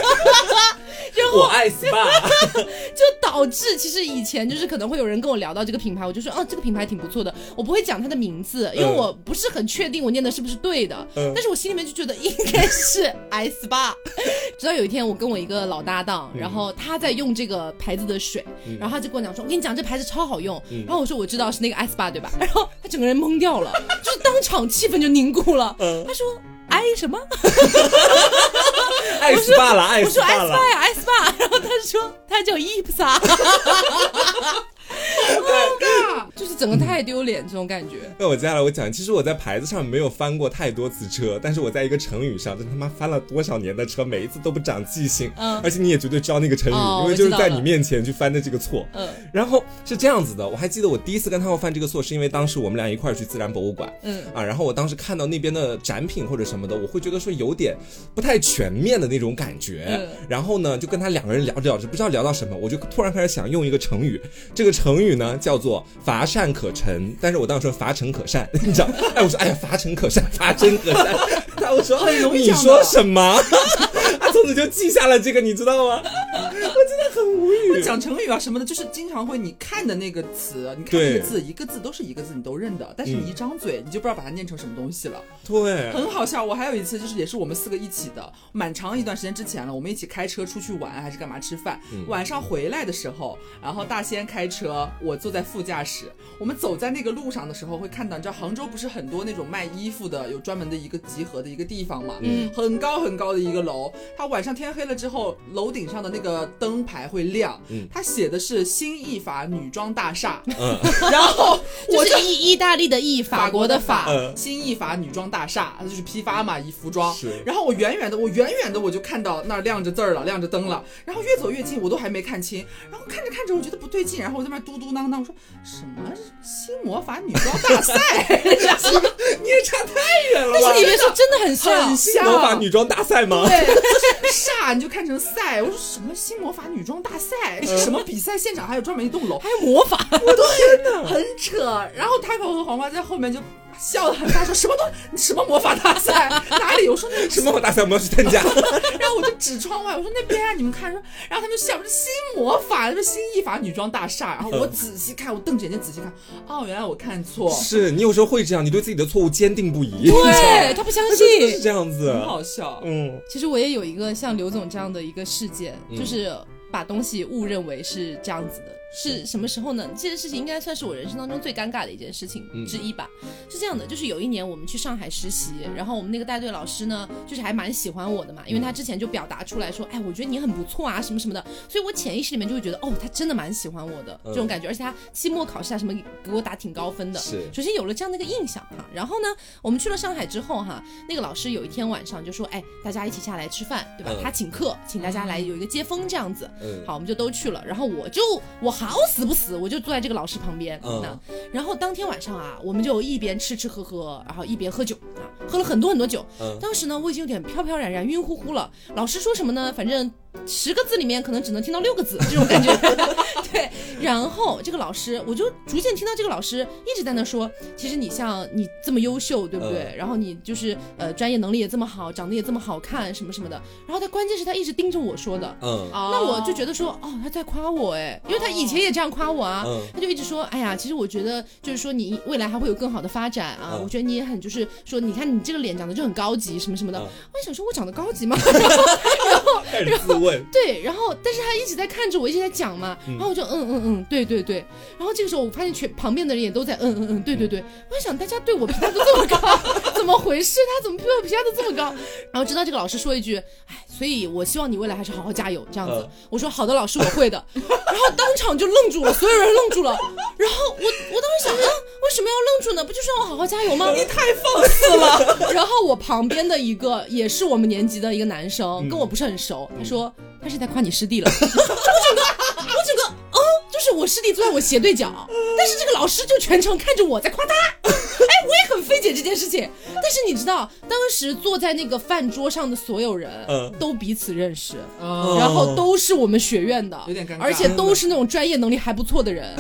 我爱 SPA，就导致其实以前就是可能会有人跟我聊到这个品牌，我就说哦这个品牌挺不错的，我不会讲它的名字，因为我不是很确定我念的是不是对的，但是我心里面就觉得应该是 SPA。直到有一天我跟我一个老搭档，然后他在用这个牌子的水，然后他就跟我讲说，我跟你讲这牌子超好用，然后我说我知道是那个 SPA 对吧？然后他整个人懵掉了，就是当场气氛就凝固了，他说。爱什么？爱 SPA 了，爱 SPA 了，爱 SPA，然后他说他叫伊普萨。尴尬，就是整个太丢脸这种感觉。那我接下来我讲，其实我在牌子上没有翻过太多次车，但是我在一个成语上，真他妈翻了多少年的车，每一次都不长记性。嗯，而且你也绝对知道那个成语，因为就是在你面前去翻的这个错。嗯，然后是这样子的，我还记得我第一次跟他们犯这个错，是因为当时我们俩一块儿去自然博物馆。嗯，啊，然后我当时看到那边的展品或者什么的，我会觉得说有点不太全面的那种感觉。嗯，然后呢，就跟他两个人聊着聊着，不知道聊到什么，我就突然开始想用一个成语，这个成语呢叫。做乏善可陈，但是我当时说乏陈可善，你知道？哎，我说哎呀，乏陈可善，乏真可善。他我说你说什么？他从此就记下了这个，你知道吗？讲成语啊什么的，就是经常会你看的那个词，你看那个字，一个字都是一个字，你都认得，但是你一张嘴，你就不知道把它念成什么东西了。对，很好笑。我还有一次，就是也是我们四个一起的，蛮长一段时间之前了，我们一起开车出去玩还是干嘛吃饭？晚上回来的时候，然后大仙开车，我坐在。副驾驶，我们走在那个路上的时候，会看到，你知道杭州不是很多那种卖衣服的，有专门的一个集合的一个地方嘛？嗯，很高很高的一个楼，它晚上天黑了之后，楼顶上的那个灯牌会亮，他写的是新意法女装大厦，嗯，然后我是意意大利的意，法国的法，新意法女装大厦，它就是批发嘛，以服装。然后我远远的，我远远的我就看到那儿亮着字儿了，亮着灯了。然后越走越近，我都还没看清。然后看着看着，我觉得不对劲，然后我在那嘟嘟囔囔，我说什么新魔法女装大赛？你也差太远了。但是里面说真的很像新魔法女装大赛吗？对，煞你就看成赛。我说什么新魔法女装大赛？什么比赛现场还有专门一栋楼，还有魔法？我的天呐，很扯。然后 Taco 和黄瓜在后面就。笑得很大，说什么都什么魔法大赛 哪里？我说那什么魔法大赛我们要去参加。然后我就指窗外，我说那边啊，你们看说。然后他们笑，说新魔法，说新艺法女装大厦。然后我仔细看，我瞪着眼睛仔细看，哦，原来我看错。是你有时候会这样，你对自己的错误坚定不移。对 他不相信，是这样子，很好笑。嗯，其实我也有一个像刘总这样的一个事件，就是把东西误认为是这样子的。是什么时候呢？这件事情应该算是我人生当中最尴尬的一件事情之一吧。是这样的，就是有一年我们去上海实习，然后我们那个带队老师呢，就是还蛮喜欢我的嘛，因为他之前就表达出来说，哎，我觉得你很不错啊，什么什么的，所以我潜意识里面就会觉得，哦，他真的蛮喜欢我的这种感觉，而且他期末考试啊什么给我打挺高分的，是，首先有了这样的一个印象哈。然后呢，我们去了上海之后哈，那个老师有一天晚上就说，哎，大家一起下来吃饭，对吧？他请客，请大家来有一个接风这样子。嗯，好，我们就都去了，然后我就我好死不死。我就坐在这个老师旁边，嗯然后当天晚上啊，我们就一边吃吃喝喝，然后一边喝酒啊，喝了很多很多酒。当时呢，我已经有点飘飘然然、晕乎乎了。老师说什么呢？反正。十个字里面可能只能听到六个字，这种感觉。对，然后这个老师，我就逐渐听到这个老师一直在那说，其实你像你这么优秀，对不对？然后你就是呃专业能力也这么好，长得也这么好看，什么什么的。然后他关键是他一直盯着我说的，嗯，那我就觉得说，哦，他在夸我哎，因为他以前也这样夸我啊，他就一直说，哎呀，其实我觉得就是说你未来还会有更好的发展啊，我觉得你也很就是说，你看你这个脸长得就很高级，什么什么的。我想说，我长得高级吗？然后，然后。对，然后但是他一直在看着我，一直在讲嘛，然后我就嗯嗯嗯，对对对，然后这个时候我发现全旁边的人也都在嗯嗯嗯，对对对，我想大家对我评价都这么高，怎么回事？他怎么对我评价都这么高？然后直到这个老师说一句，哎，所以我希望你未来还是好好加油这样子。我说好的，老师我会的。然后当场就愣住了，所有人愣住了。然后我我当时想，为什么要愣住呢？不就是让我好好加油吗？你太放肆了。然后我旁边的一个也是我们年级的一个男生，跟我不是很熟，他说。他是在夸你师弟了，我整个，我整个，哦，就是我师弟坐在我斜对角，但是这个老师就全程看着我在夸他，哎，我也很费解这件事情。但是你知道，当时坐在那个饭桌上的所有人，都彼此认识，然后都是我们学院的，有点尴尬，而且都是那种专业能力还不错的人。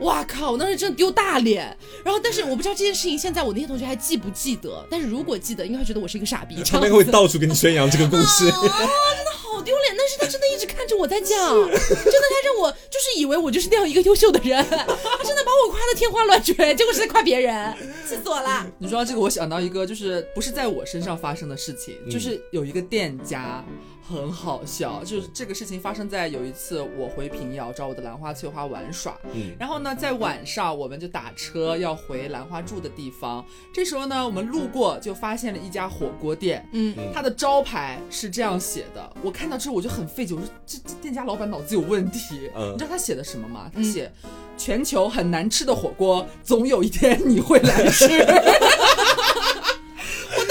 哇靠！我当时真的丢大脸。然后，但是我不知道这件事情现在我那些同学还记不记得。但是如果记得，应该会觉得我是一个傻逼。他们会到处给你宣扬这个故事。啊，真的好丢脸！但是他真的一直看着我在讲，真的他让我就是以为我就是那样一个优秀的人，他真的把我夸的天花乱坠，结果是在夸别人，气死我了。你说到这个，我想到一个就是不是在我身上发生的事情，就是有一个店家。很好笑，就是这个事情发生在有一次我回平遥找我的兰花翠花玩耍，嗯，然后呢，在晚上我们就打车要回兰花住的地方，这时候呢，我们路过就发现了一家火锅店，嗯，它的招牌是这样写的，我看到之后我就很费解，我说这这店家老板脑子有问题，嗯，你知道他写的什么吗？他写全球很难吃的火锅，总有一天你会来吃。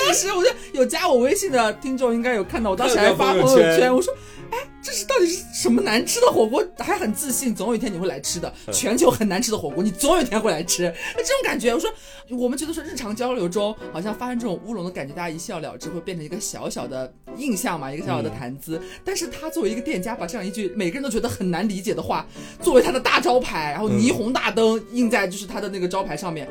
我当时我就有加我微信的听众应该有看到，我当时还发朋友圈，我说。这是到底是什么难吃的火锅？还很自信，总有一天你会来吃的。全球很难吃的火锅，你总有一天会来吃。那这种感觉，我说我们觉得说日常交流中好像发生这种乌龙的感觉，大家一笑了之，会变成一个小小的印象嘛，一个小小的谈资。但是他作为一个店家，把这样一句每个人都觉得很难理解的话，作为他的大招牌，然后霓虹大灯印在就是他的那个招牌上面，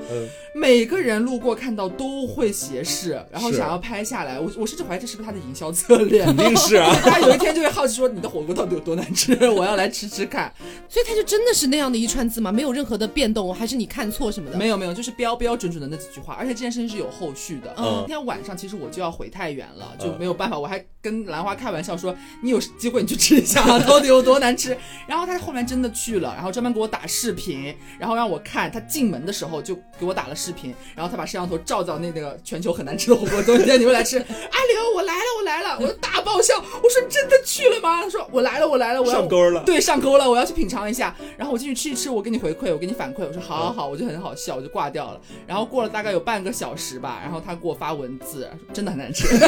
每个人路过看到都会斜视，然后想要拍下来。我我甚至怀疑这是不是他的营销策略？肯定是啊，他有一天就会好奇说你。火锅到底有多难吃？我要来吃吃看。所以他就真的是那样的一串字吗？没有任何的变动，还是你看错什么的？没有没有，就是标标准准的那几句话。而且这件事情是有后续的。嗯，那天晚上其实我就要回太原了，就没有办法。我还跟兰花开玩笑说：“你有机会你去吃一下，到底有多难吃。”然后他后面真的去了，然后专门给我打视频，然后让我看他进门的时候就给我打了视频，然后他把摄像头照到那个全球很难吃的火锅中间，你们来吃。阿刘，我来了，我来了，我大爆笑。我说：“真的去了吗？”他说：“我来了，我来了。”了，我要上钩了，对，上钩了，我要去品尝一下。然后我进去吃一吃，我给你回馈，我给你反馈，我说好好好，我就很好笑，我就挂掉了。然后过了大概有半个小时吧，然后他给我发文字，真的很难吃。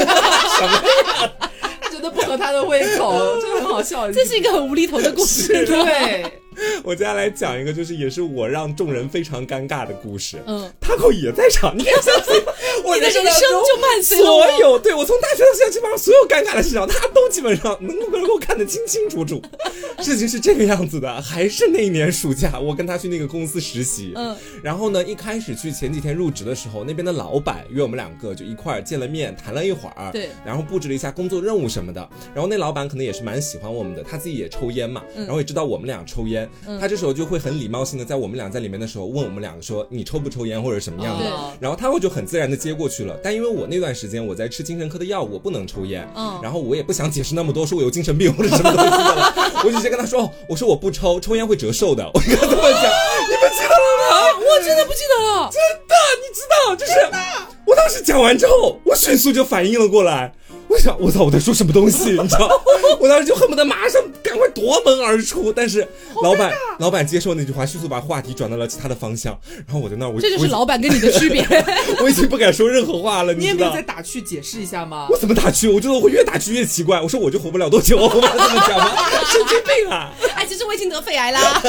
他觉得不合他的胃口，真的很好笑。这是一个很无厘头的故事，对。我接下来讲一个，就是也是我让众人非常尴尬的故事。嗯，Taco 也在场，你敢相信？我的人生就伴随所有，对我从大学到现在，基本上所有尴尬的事情，他都基本上能够能够看得清清楚楚。事情是这个样子的，还是那一年暑假，我跟他去那个公司实习。嗯，然后呢，一开始去前几天入职的时候，那边的老板约我们两个就一块儿见了面，谈了一会儿。对，然后布置了一下工作任务什么的。然后那老板可能也是蛮喜欢我们的，他自己也抽烟嘛，然后也知道我们俩抽烟，他这时候就。会很礼貌性的在我们俩在里面的时候问我们两个说你抽不抽烟或者什么样的，然后他会就很自然的接过去了。但因为我那段时间我在吃精神科的药，我不能抽烟，嗯，然后我也不想解释那么多，说我有精神病或者什么东西的，我就直接跟他说，我说我不抽，抽烟会折寿的。我跟他这么讲，你们记得了吗？我真的不记得了，真的，你知道，就是我当时讲完之后，我迅速就反应了过来。我想，我操，我在说什么东西？你知道，我当时就恨不得马上赶快夺门而出。但是老板，老板接受那句话，迅速把话题转到了其他的方向。然后我在那儿，我这就是老板跟你的区别。我已经不敢说任何话了。你也没有再打趣解释一下吗？我怎么打趣？我觉得我会越打趣越奇怪。我说我就活不了多久，我这么讲吗？神经病啊！哎，其实我已经得肺癌啦。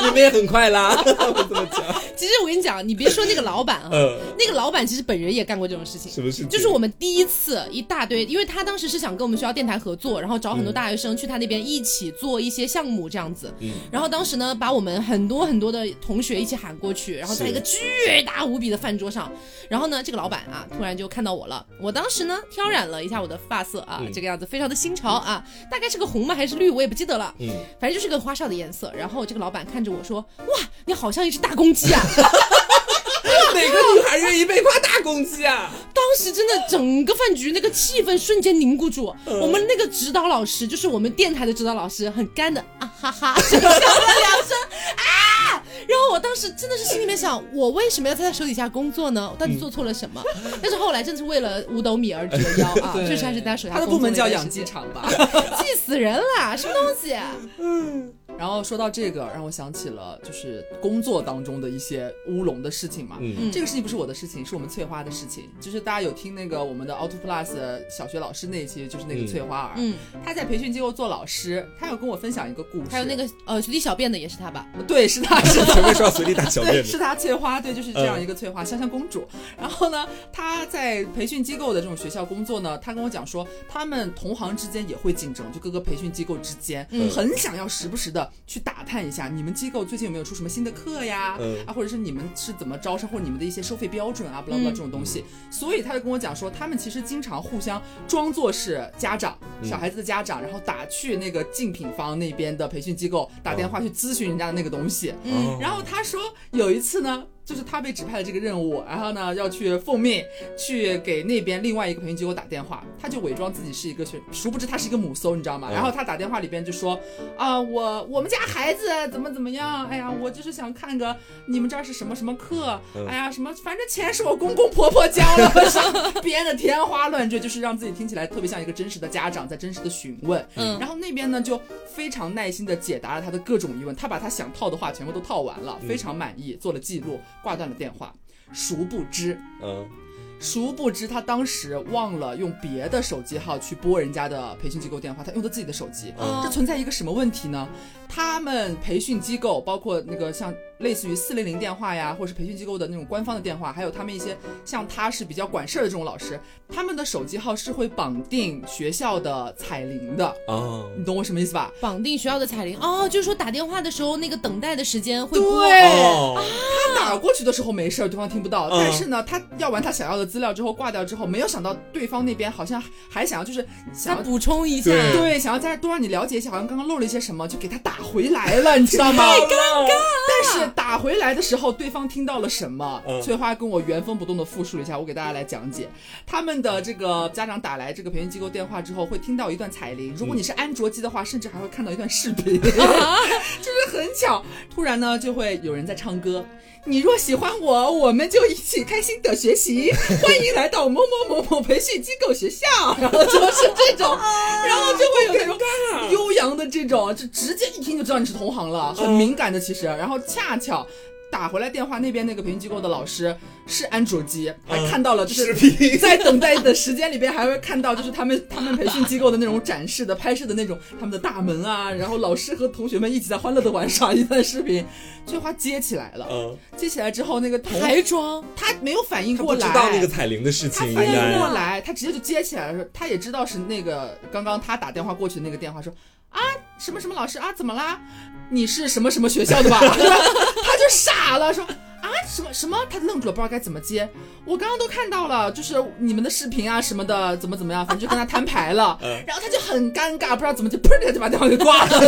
你们也很快啦。我怎么讲？其实我跟你讲，你别说那个老板啊，那个老板其实本人也干过这种事情。什么事情？就是我们第一次一。大堆，因为他当时是想跟我们学校电台合作，然后找很多大学生去他那边一起做一些项目这样子。嗯，然后当时呢，把我们很多很多的同学一起喊过去，然后在一个巨大无比的饭桌上，然后呢，这个老板啊，突然就看到我了。我当时呢，挑染了一下我的发色啊，这个样子非常的新潮啊，大概是个红吗还是绿，我也不记得了。嗯，反正就是个花哨的颜色。然后这个老板看着我说：“哇，你好像一只大公鸡啊！” 哪个女孩愿意被夸大公鸡啊？当时真的整个饭局那个气氛瞬间凝固住。我们那个指导老师，就是我们电台的指导老师，很干的啊哈哈，笑了两声啊。然后我当时真的是心里面想，我为什么要在他手底下工作呢？我到底做错了什么？但是后来真的是为了五斗米而折腰啊，确实还是在他手下。他的部门叫养鸡场吧？气死人了，什么东西？嗯。然后说到这个，让我想起了就是工作当中的一些乌龙的事情嘛。嗯，这个事情不是我的事情，是我们翠花的事情。就是大家有听那个我们的 Auto Plus 小学老师那一期，就是那个翠花儿。嗯，他在培训机构做老师，他有跟我分享一个故事。还有那个呃随地小便的也是他吧？对，是他。是前面说要随地大小便。是他翠花，对，就是这样一个翠花香香公主。然后呢，他在培训机构的这种学校工作呢，他跟我讲说，他们同行之间也会竞争，就各个培训机构之间，很想要时不时的。去打探一下，你们机构最近有没有出什么新的课呀？啊，或者是你们是怎么招生，或者你们的一些收费标准啊，不啦不啦这种东西。所以他就跟我讲说，他们其实经常互相装作是家长，小孩子的家长，然后打去那个竞品方那边的培训机构打电话去咨询人家的那个东西。嗯，然后他说有一次呢。就是他被指派了这个任务，然后呢要去奉命去给那边另外一个培训机构打电话，他就伪装自己是一个学，殊不知他是一个母搜，你知道吗？然后他打电话里边就说啊，我我们家孩子怎么怎么样？哎呀，我就是想看个你们这儿是什么什么课？哎呀，什么反正钱是我公公婆婆交了，编的天花乱坠，就是让自己听起来特别像一个真实的家长在真实的询问。嗯，然后那边呢就非常耐心的解答了他的各种疑问，他把他想套的话全部都套完了，非常满意，做了记录。挂断了电话，殊不知，嗯，殊不知他当时忘了用别的手机号去拨人家的培训机构电话，他用的自己的手机，这存在一个什么问题呢？他们培训机构，包括那个像。类似于四零零电话呀，或者是培训机构的那种官方的电话，还有他们一些像他是比较管事儿的这种老师，他们的手机号是会绑定学校的彩铃的。啊，你懂我什么意思吧？绑定学校的彩铃。哦，就是说打电话的时候那个等待的时间会对，他打过去的时候没事儿，对方听不到，但是呢，他要完他想要的资料之后挂掉之后，没有想到对方那边好像还想要就是想要补充一下，对，想要再多让你了解一下，好像刚刚漏了一些什么，就给他打回来了，你知道吗？太尴尬了。但是打回来的时候，对方听到了什么？翠花跟我原封不动的复述了一下，我给大家来讲解。他们的这个家长打来这个培训机构电话之后，会听到一段彩铃。如果你是安卓机的话，甚至还会看到一段视频，就是很巧。突然呢，就会有人在唱歌。你若喜欢我，我们就一起开心的学习。欢迎来到某某某某培训机构学校，然后就是这种，然后就会有那种悠扬的这种，就直接一听就知道你是同行了，很敏感的其实。然后恰巧。打回来电话，那边那个培训机构的老师是安卓机，还看到了就是 在等待的时间里边，还会看到就是他们他们培训机构的那种展示的拍摄的那种他们的大门啊，然后老师和同学们一起在欢乐的玩耍一段视频。翠花接起来了，接起来之后那个台装，他没有反应过来，知道那个彩铃的事情，他反应过来，他直接就接起来了，说他也知道是那个刚刚他打电话过去的那个电话，说啊什么什么老师啊怎么啦？你是什么什么学校的吧？他就傻了，说。啊，什么什么？他愣住了，不知道该怎么接。我刚刚都看到了，就是你们的视频啊什么的，怎么怎么样，反正就跟他摊牌了。然后他就很尴尬，不知道怎么就砰一下就把电话给挂了，很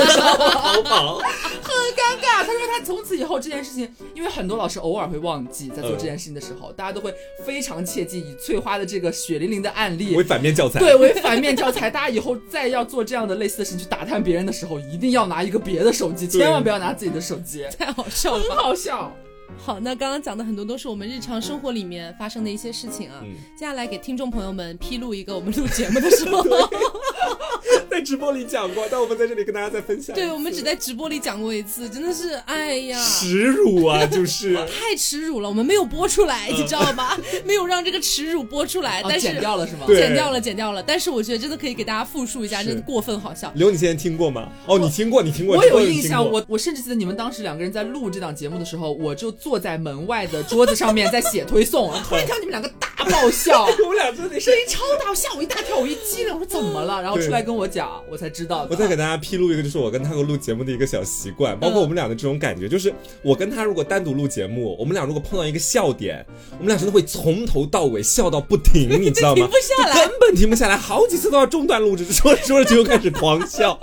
尴尬。他说他从此以后这件事情，因为很多老师偶尔会忘记在做这件事情的时候，大家都会非常切记以翠花的这个血淋淋的案例为反面教材。对，为反面教材，大家以后再要做这样的类似的事情去打探别人的时候，一定要拿一个别的手机，千万不要拿自己的手机，太好笑了，很好笑。好，那刚刚讲的很多都是我们日常生活里面发生的一些事情啊。接下来给听众朋友们披露一个我们录节目的时候，在直播里讲过，但我们在这里跟大家再分享。对，我们只在直播里讲过一次，真的是，哎呀，耻辱啊，就是 太耻辱了。我们没有播出来，你知道吗？没有让这个耻辱播出来，但是剪掉了是吗？剪掉了，剪掉了。但是我觉得真的可以给大家复述一下，真的过分好笑。刘，你现在听过吗？哦，你听过，你听过。我有印象，我我甚至记得你们当时两个人在录这档节目的时候，我就。坐在门外的桌子上面在写推送，突然听到你们两个大爆笑，我们俩真的声音超大，吓我一大跳，我一激灵，我说怎么了？然后出来跟我讲，我才知道。我再给大家披露一个，就是我跟他录节目的一个小习惯，包括我们俩的这种感觉，就是我跟他如果单独录节目，我们俩如果碰到一个笑点，我们俩真的会从头到尾笑到不停，你知道吗？停不下来，根本停不下来，好几次都要中断录制，说着说着就又开始狂笑。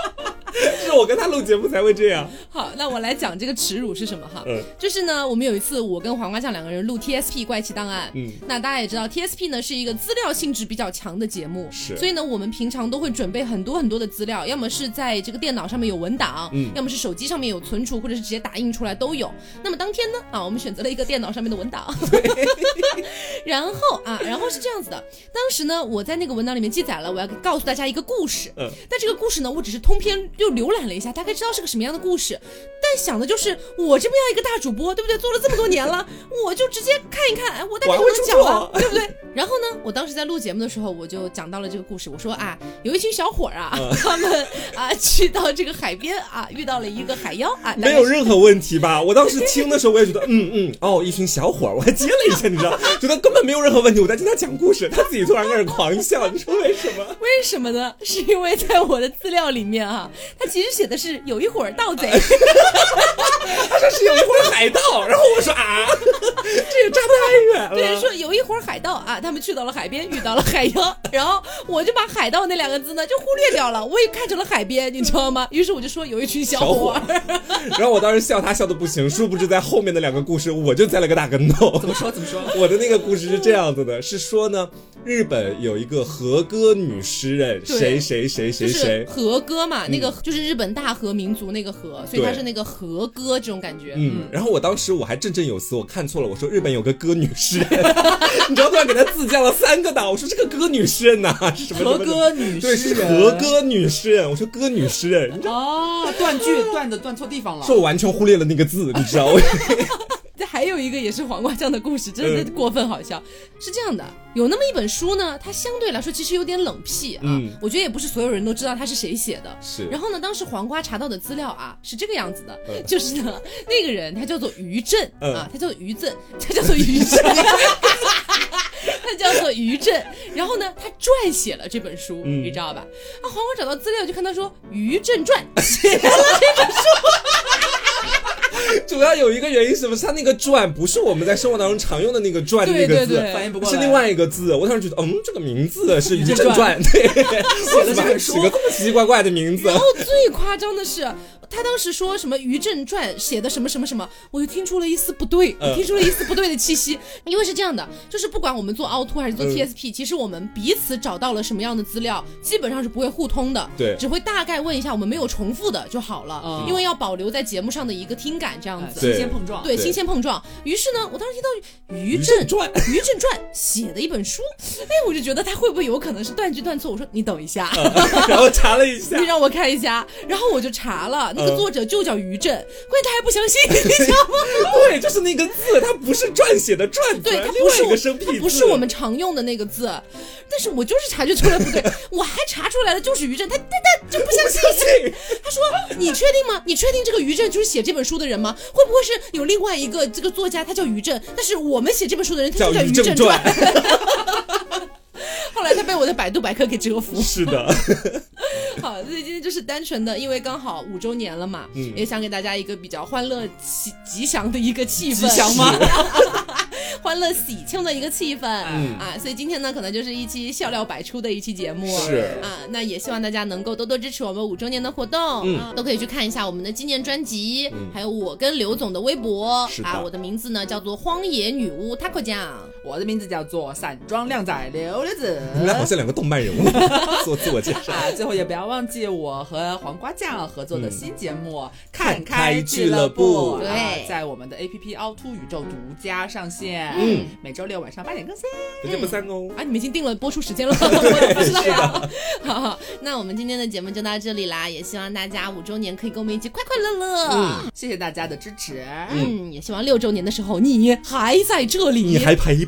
是我跟他录节目才会这样。好，那我来讲这个耻辱是什么哈？嗯，就是呢，我们有一次我跟黄瓜酱两个人录 TSP 怪奇档案。嗯，那大家也知道 TSP 呢是一个资料性质比较强的节目，是。所以呢，我们平常都会准备很多很多的资料，要么是在这个电脑上面有文档，嗯，要么是手机上面有存储，或者是直接打印出来都有。那么当天呢，啊，我们选择了一个电脑上面的文档。然后啊，然后是这样子的，当时呢，我在那个文档里面记载了我要告诉大家一个故事。嗯。但这个故事呢，我只是通篇又浏览了一下，大概知道是个什么样的故事，想的就是我这么样一个大主播，对不对？做了这么多年了，我就直接看一看，哎，我大概怎么讲了，对不对？然后呢，我当时在录节目的时候，我就讲到了这个故事，我说啊，有一群小伙儿啊，他们啊 去到这个海边啊，遇到了一个海妖啊，没有任何问题吧？我当时听的时候，我也觉得，嗯嗯，哦，一群小伙儿，我还接了一下，你知道，觉得根本没有任何问题。我在听他讲故事，他自己突然开始狂笑，你说为什么？为什么呢？是因为在我的资料里面啊，他其实写的是有一伙盗贼，他说是有一伙海盗，然后我说啊，这也差太远了。对，说有一伙海盗啊，他们去到了海边，遇到了海妖，然后我就把海盗那两个字呢就忽略掉了，我也看成了海边，你知道吗？于是我就说有一群小伙儿，然后我当时笑他笑的不行，殊不知在后面的两个故事我就栽了个大跟头。怎么说？怎么说？我的那个故事是这样子的，是说呢，日本有一个和歌女诗人，谁谁谁谁谁，和歌嘛，那个就是日本大和民族那个和，所以它是那个和歌这种感觉。嗯，然后我当时我还振振有词，我看错了，我说日本有个歌女诗人，你知道突然给他自降了三个档，我说这个歌女诗人呐 是什么？和歌女对是和歌女诗人，我说歌女诗人哦，断句断的断错地方了，是我完全忽略了那个字，你知道吗？这 还有一个也是黄瓜酱的故事，真的过分好笑。是这样的，有那么一本书呢，它相对来说其实有点冷僻啊。我觉得也不是所有人都知道它是谁写的。是。然后呢，当时黄瓜查到的资料啊是这个样子的，就是呢，那个人他叫做于震啊，他叫做于震，他叫做于震，他叫做于震。然后呢，他撰写了这本书，你知道吧？啊，黄瓜找到资料就看他说《于震传》写了这本书。主 主要有一个原因是什么？它那个转不是我们在生活当中常用的那个转的那个字，反应不过，是另外一个字。我当时觉得，嗯，这个名字是《于正传》，对，写了起个这么奇奇怪怪的名字。然后最夸张的是。他当时说什么《于正传》写的什么什么什么，我就听出了一丝不对，我听出了一丝不对的气息。因为是这样的，就是不管我们做凹凸还是做 TSP，其实我们彼此找到了什么样的资料，基本上是不会互通的，对，只会大概问一下，我们没有重复的就好了。因为要保留在节目上的一个听感，这样子。新鲜碰撞，对，新鲜碰撞。于是呢，我当时听到《于正传》《于正传》写的一本书，哎，我就觉得他会不会有可能是断句断错？我说你等一下，然后查了一下，你让我看一下，然后我就查了，那个作者就叫。于震，关键他还不相信，你知道吗？对，就是那个字，它不是撰写的撰字，对，它不是一个生僻字，不是我们常用的那个字。但是我就是察觉出来不对，我还查出来了，就是于震，他他他就不相信。他说：“你确定吗？你确定这个于震就是写这本书的人吗？会不会是有另外一个这个作家，他叫于震，但是我们写这本书的人他就叫于震传。”后来他被我的百度百科给折服。是的。好，所以今天就是单纯的，因为刚好五周年了嘛，嗯也想给大家一个比较欢乐、吉吉祥的一个气氛。吉祥吗？欢乐喜庆的一个气氛嗯啊，所以今天呢，可能就是一期笑料百出的一期节目。是啊，那也希望大家能够多多支持我们五周年的活动，嗯都可以去看一下我们的纪念专辑，还有我跟刘总的微博啊。我的名字呢叫做荒野女巫 Taco 酱，我的名字叫做散装靓仔刘刘子。你们好像两个动漫人物 做自我介绍啊。最后也不要忘记我和黄瓜酱合作的新节目《看开俱乐部》，对，在我们的 APP 凹凸宇宙独家上线。嗯，每周六晚上八点更新，不见不散哦！啊，你们已经定了播出时间了，对，不知道。好，那我们今天的节目就到这里啦，也希望大家五周年可以跟我们一起快快乐乐。嗯，谢谢大家的支持。嗯，也希望六周年的时候你还在这里，你还陪